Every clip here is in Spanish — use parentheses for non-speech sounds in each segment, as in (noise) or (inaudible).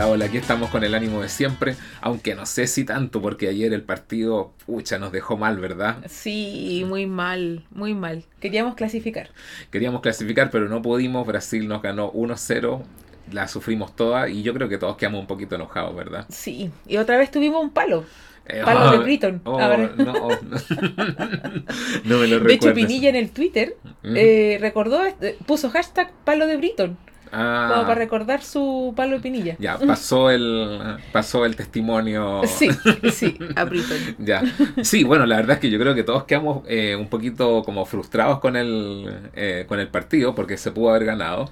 Hola, hola, aquí estamos con el ánimo de siempre, aunque no sé si tanto, porque ayer el partido, pucha, nos dejó mal, ¿verdad? Sí, muy mal, muy mal. Queríamos clasificar. Queríamos clasificar, pero no pudimos. Brasil nos ganó 1-0, la sufrimos toda y yo creo que todos quedamos un poquito enojados, ¿verdad? Sí, y otra vez tuvimos un palo. Eh, palo de oh, Britton. Oh, no, (laughs) (laughs) no, me lo De hecho, Pinilla en el Twitter eh, recordó, este, puso hashtag palo de Britton. Ah. Como para recordar su palo de pinilla. Ya, pasó el, pasó el testimonio. (laughs) Sí, sí, a Britton. (laughs) ya. Sí, bueno, la verdad es que yo creo que todos quedamos eh, un poquito como frustrados con el, eh, con el partido porque se pudo haber ganado.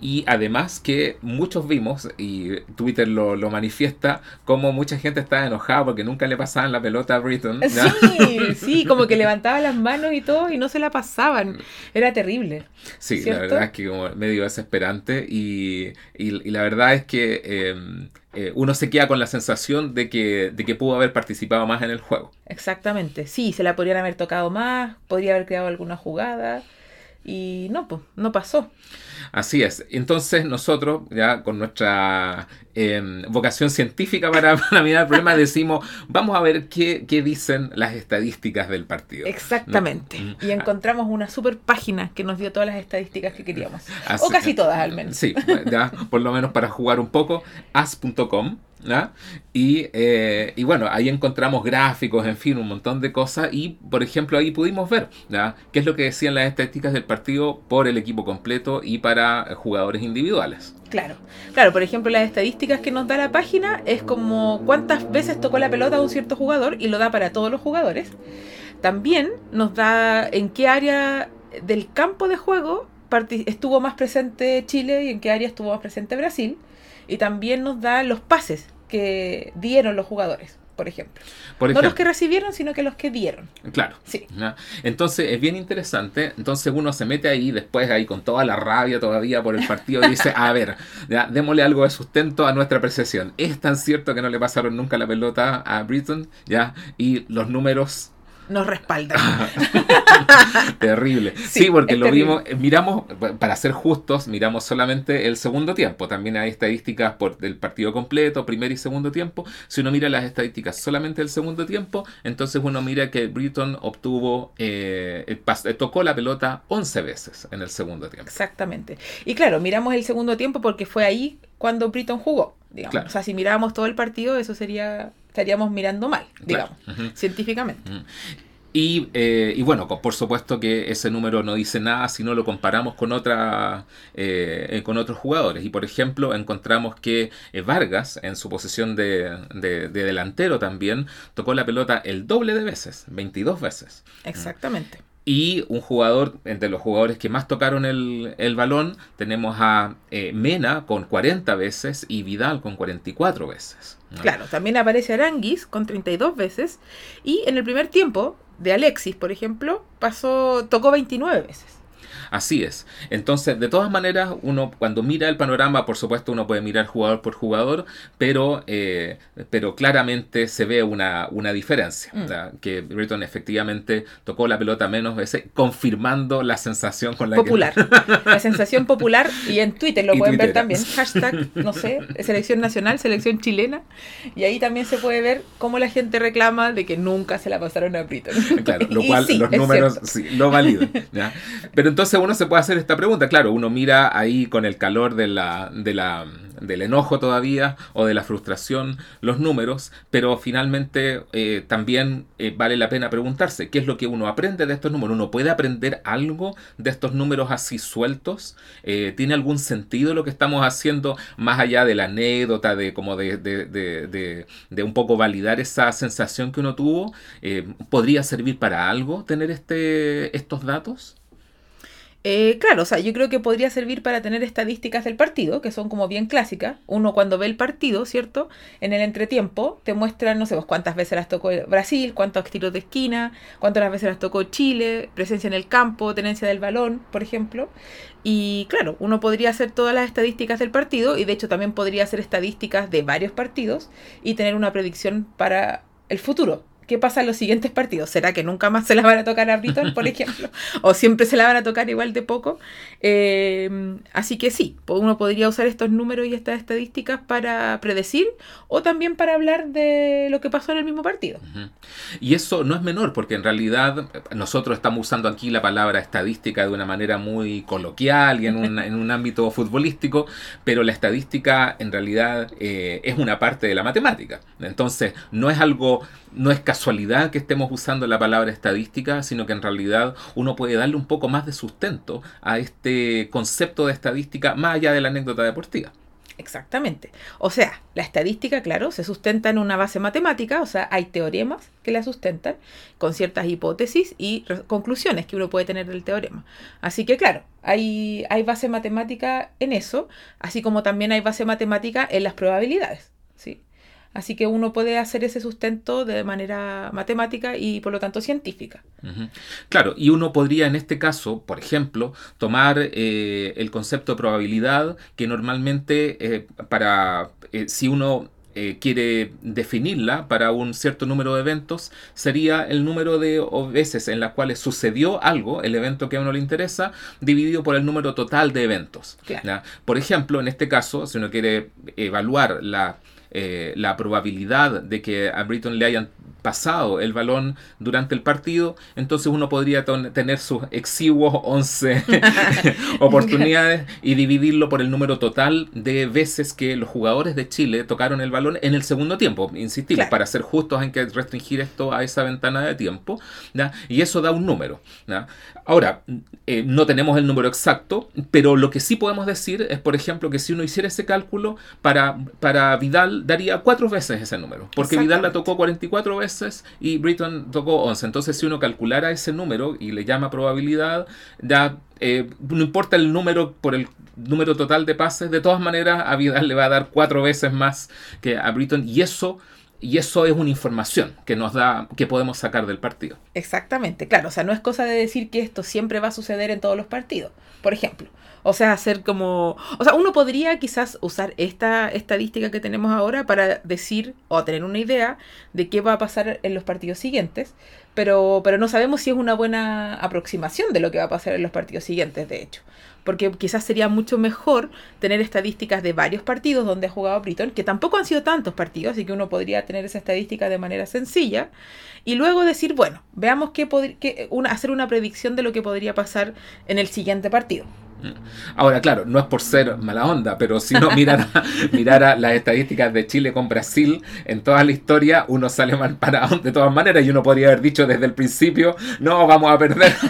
Y además que muchos vimos, y Twitter lo, lo manifiesta, como mucha gente estaba enojada porque nunca le pasaban la pelota a Britton. Sí, sí, como que levantaba las manos y todo y no se la pasaban. Era terrible. Sí, la verdad es que como medio desesperante y, la verdad es que em, eh, uno se queda con la sensación de que, de que pudo haber participado más en el juego. Exactamente, sí, se la podrían haber tocado más, podría haber creado alguna jugada y no, pues, no pasó. Así es. Entonces nosotros, ya con nuestra em, vocación científica para, (laughs) para, mirar el problema, decimos, vamos a ver qué, dicen las estadísticas del partido. Exactamente. Y encontramos una super página que nos dio todas las estadísticas que queríamos. o casi todas al menos. Sí, ya, por lo menos para jugar un poco, as.com. Y, eh, y, bueno, ahí encontramos gráficos, en fin, un montón de cosas. Y, por ejemplo, ahí pudimos ver qué es lo que decían las estadísticas del partido por el equipo completo y para jugadores individuales. Claro, claro, por ejemplo, las estadísticas que nos da la página es como cuántas veces tocó la pelota a un cierto jugador y lo da para todos los jugadores. También nos da en qué área del campo de juego estuvo más presente Chile y en qué área estuvo más presente Brasil. Y también nos da los pases que dieron los jugadores por ejemplo. no los que recibieron, sino que los que dieron. Claro. Sí. Entonces es bien interesante. Entonces uno se mete ahí después ahí con toda la rabia todavía por el partido y dice, a ver, ya, démosle algo de sustento a nuestra apreciación. Es tan cierto que no le pasaron nunca la pelota a Britton, ya, y los números nos respaldan. (laughs) terrible. Sí, porque lo vimos, miramos, para ser justos, miramos solamente el segundo tiempo. También hay estadísticas por el partido completo, primer y segundo tiempo. Si uno mira las estadísticas solamente del segundo tiempo, entonces uno mira que Britton obtuvo, eh, eh tocó la pelota 11 veces en el segundo tiempo. Exactamente. Y claro, miramos el segundo tiempo porque fue ahí cuando Britton jugó. Digamos. O sea, si mirábamos todo el partido, eso sería estaríamos mirando mal, digamos, científicamente. Y, eh, y, bueno, por supuesto que ese número no dice nada si no lo comparamos con, otra, eh, con otros jugadores. Y por ejemplo, encontramos que eh, Vargas, en su posición de, de, delantero también, tocó la pelota el doble de veces, 22 veces. Exactamente. Y un jugador, entre los jugadores que más tocaron el, el balón, tenemos a Mena con 40 veces y Vidal con 44 veces. Claro, también aparece Aranguis con 32 veces. Y en el primer tiempo de Alexis, por ejemplo, pasó, tocó 29 veces. Así es. Entonces, de todas maneras, uno cuando mira el panorama, por supuesto, uno puede mirar jugador por jugador, pero, eh, pero claramente se ve una, una diferencia. Mm. Que Britton efectivamente tocó la pelota menos veces, confirmando la sensación con la popular. (laughs) La sensación popular, y en Twitter lo pueden ver también. Hashtag, no sé, selección nacional, selección chilena. Y ahí también se puede ver cómo la gente reclama de que nunca se la pasaron a Britton. Claro, lo (laughs) cual los números sí, lo validan. Pero entonces uno se puede hacer esta pregunta. Claro, uno mira ahí con el calor de la, de la, del enojo todavía o de la frustración los números, pero finalmente eh, también eh, vale la pena preguntarse qué es lo que uno aprende de estos números. ¿Uno puede aprender algo de estos números así sueltos? Eh, ¿Tiene algún sentido lo que estamos haciendo más allá de la anécdota, de como de, de, un poco validar esa sensación que uno tuvo? ¿Podría servir para algo tener este, estos datos? Eh, claro, o sea, yo creo que podría servir para tener estadísticas del partido, que son como bien clásicas. Uno cuando ve el partido, ¿cierto? En el entretiempo te muestran, no sé, pues, cuántas veces las tocó Brasil, cuántos tiros de esquina, cuántas veces las tocó Chile, presencia en el campo, tenencia del balón, por ejemplo. Y claro, uno podría hacer todas las estadísticas del partido y de hecho también podría hacer estadísticas de varios partidos y tener una predicción para el futuro, ¿qué pasa en los siguientes partidos? ¿Será que nunca más se la van a tocar a Britton, por (laughs) ejemplo? ¿O siempre se la van a tocar igual de poco? Eh, así que sí, uno podría usar estos números y estas estadísticas para predecir o también para hablar de lo que pasó en el mismo partido. Y eso no es menor, porque en realidad nosotros estamos usando aquí la palabra estadística de una manera muy coloquial y en un, en un ámbito (laughs) futbolístico, pero la estadística en realidad eh, es una parte de la matemática. Entonces, no es algo no es casualidad que estemos usando la palabra estadística, sino que en realidad uno puede darle un poco más de sustento a este concepto de estadística más allá de la anécdota deportiva. Exactamente. O sea, la estadística, claro, se sustenta en una base matemática, o sea, hay teoremas que la sustentan con ciertas hipótesis y conclusiones que uno puede tener del teorema. Así que, claro, hay, base matemática en eso, así como también hay base matemática en las probabilidades. ¿sí? Así que uno puede hacer ese sustento de manera matemática y por lo tanto científica. Claro, y uno podría en este caso, por ejemplo, tomar eh, el concepto de probabilidad que normalmente eh, para eh, si uno quiere definirla para un cierto número de eventos, sería el número de veces en las cuales sucedió algo, el evento que a uno le interesa, dividido por el número total de eventos. Por ejemplo, en este caso, si uno quiere evaluar la eh, la probabilidad de que a Britton le hayan pasado el balón durante el partido, entonces uno podría tener sus exiguos 11 (laughs) oportunidades y dividirlo por el número total de veces que los jugadores de Chile tocaron el balón en el segundo tiempo. Insistimos, para ser justos hay que restringir esto a esa ventana de tiempo, y eso da un número. Ahora, eh, no tenemos el número exacto, pero lo que sí podemos decir es, por ejemplo, que si uno hiciera ese cálculo, para, para Vidal daría cuatro veces ese número, porque Vidal la tocó 44 veces y Britton tocó 11. Entonces, si uno calculara ese número y le llama probabilidad, ya eh, no importa el número por el número total de pases, de todas maneras a Vidal le va a dar cuatro veces más que a Britton y eso y eso es una información que nos da, que podemos sacar del partido. Exactamente, claro. O sea, no es cosa de decir que esto siempre va a suceder en todos los partidos. Por ejemplo, o sea, hacer como... O sea, uno podría quizás usar esta estadística que tenemos ahora para decir o tener una idea de qué va a pasar en los partidos siguientes, pero, pero no sabemos si es una buena aproximación de lo que va a pasar en los partidos siguientes, de hecho. Porque quizás sería mucho mejor tener estadísticas de varios partidos donde ha jugado Britton, que tampoco han sido tantos partidos, así que uno podría tener esa estadística de manera sencilla, y luego decir, bueno, veamos qué, qué una, hacer una predicción de lo que podría pasar en el siguiente partido. Ahora, claro, no es por ser mala onda, pero si uno mirara, (laughs) mirara las estadísticas de Chile con Brasil en toda la historia, uno sale mal parado de todas maneras y uno podría haber dicho desde el principio, no, vamos a perder. (laughs)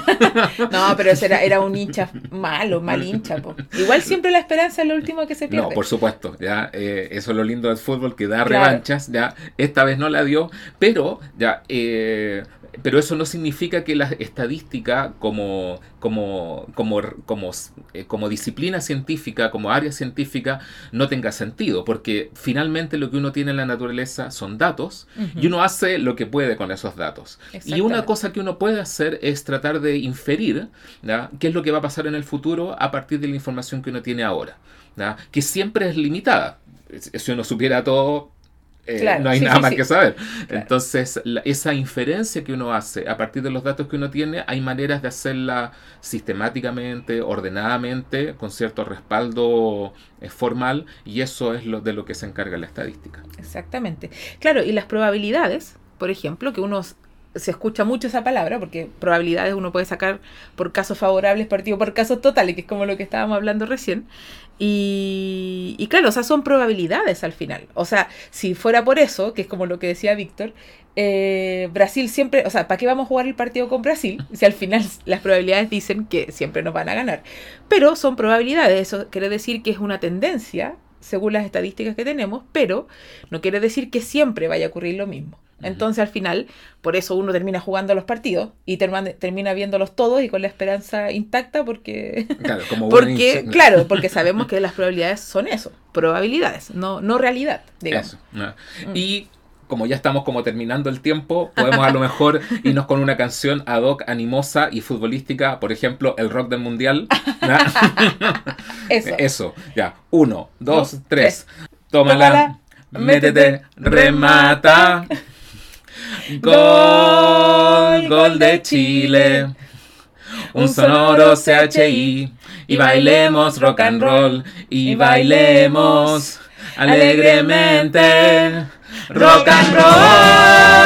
No, pero era, era un hincha malo, mal hincha. Igual siempre la esperanza es lo último que se pierde. No, por supuesto, ya eh, eso es lo lindo del fútbol, que da revanchas, ya esta vez no la dio, pero ya... Eh, pero eso no significa que la estadística como, como, como, como, eh, como, disciplina científica, como área científica, no tenga sentido, porque finalmente lo que uno tiene en la naturaleza son datos y uno hace lo que puede con esos datos. Y una cosa que uno puede hacer es tratar de inferir qué es lo que va a pasar en el futuro a partir de la información que uno tiene ahora, que siempre es limitada. Si uno supiera todo, eh, no hay nada más que saber. Entonces, esa inferencia que uno hace a partir de los datos que uno tiene, hay maneras de hacerla sistemáticamente, ordenadamente, con cierto respaldo eh, formal, y eso es lo de lo que se encarga la estadística. Exactamente. Claro, y las probabilidades, por ejemplo, que uno se escucha mucho esa palabra, porque probabilidades uno puede sacar por casos favorables partido por casos totales, que es como lo que estábamos hablando recién. Y, claro, o sea, son probabilidades al final. O sea, si fuera por eso, que es como lo que decía Víctor, eh, Brasil siempre, o sea, ¿para qué vamos a jugar el partido con Brasil? (laughs) Si al final las probabilidades dicen que siempre nos van a ganar. Pero son probabilidades, eso quiere decir que es una tendencia, según las estadísticas que tenemos, pero no quiere decir que siempre vaya a ocurrir lo mismo. Entonces al final, por eso uno termina jugando los partidos y termina, viéndolos todos y con la esperanza intacta porque, (laughs) claro, como porque, claro, porque sabemos que las probabilidades son eso, probabilidades, no, no realidad. Digamos. Mm. Y como ya estamos como terminando el tiempo, podemos a lo mejor (laughs) irnos con una canción ad hoc, animosa y futbolística, por ejemplo, el rock del mundial. (laughs) eso. (laughs) Eso, ya. Uno, dos, tres. Tómala, métete, remata. Gol, gol de Chile. Un sonoro CHI. Y bailemos rock and roll. Y bailemos alegremente rock and roll.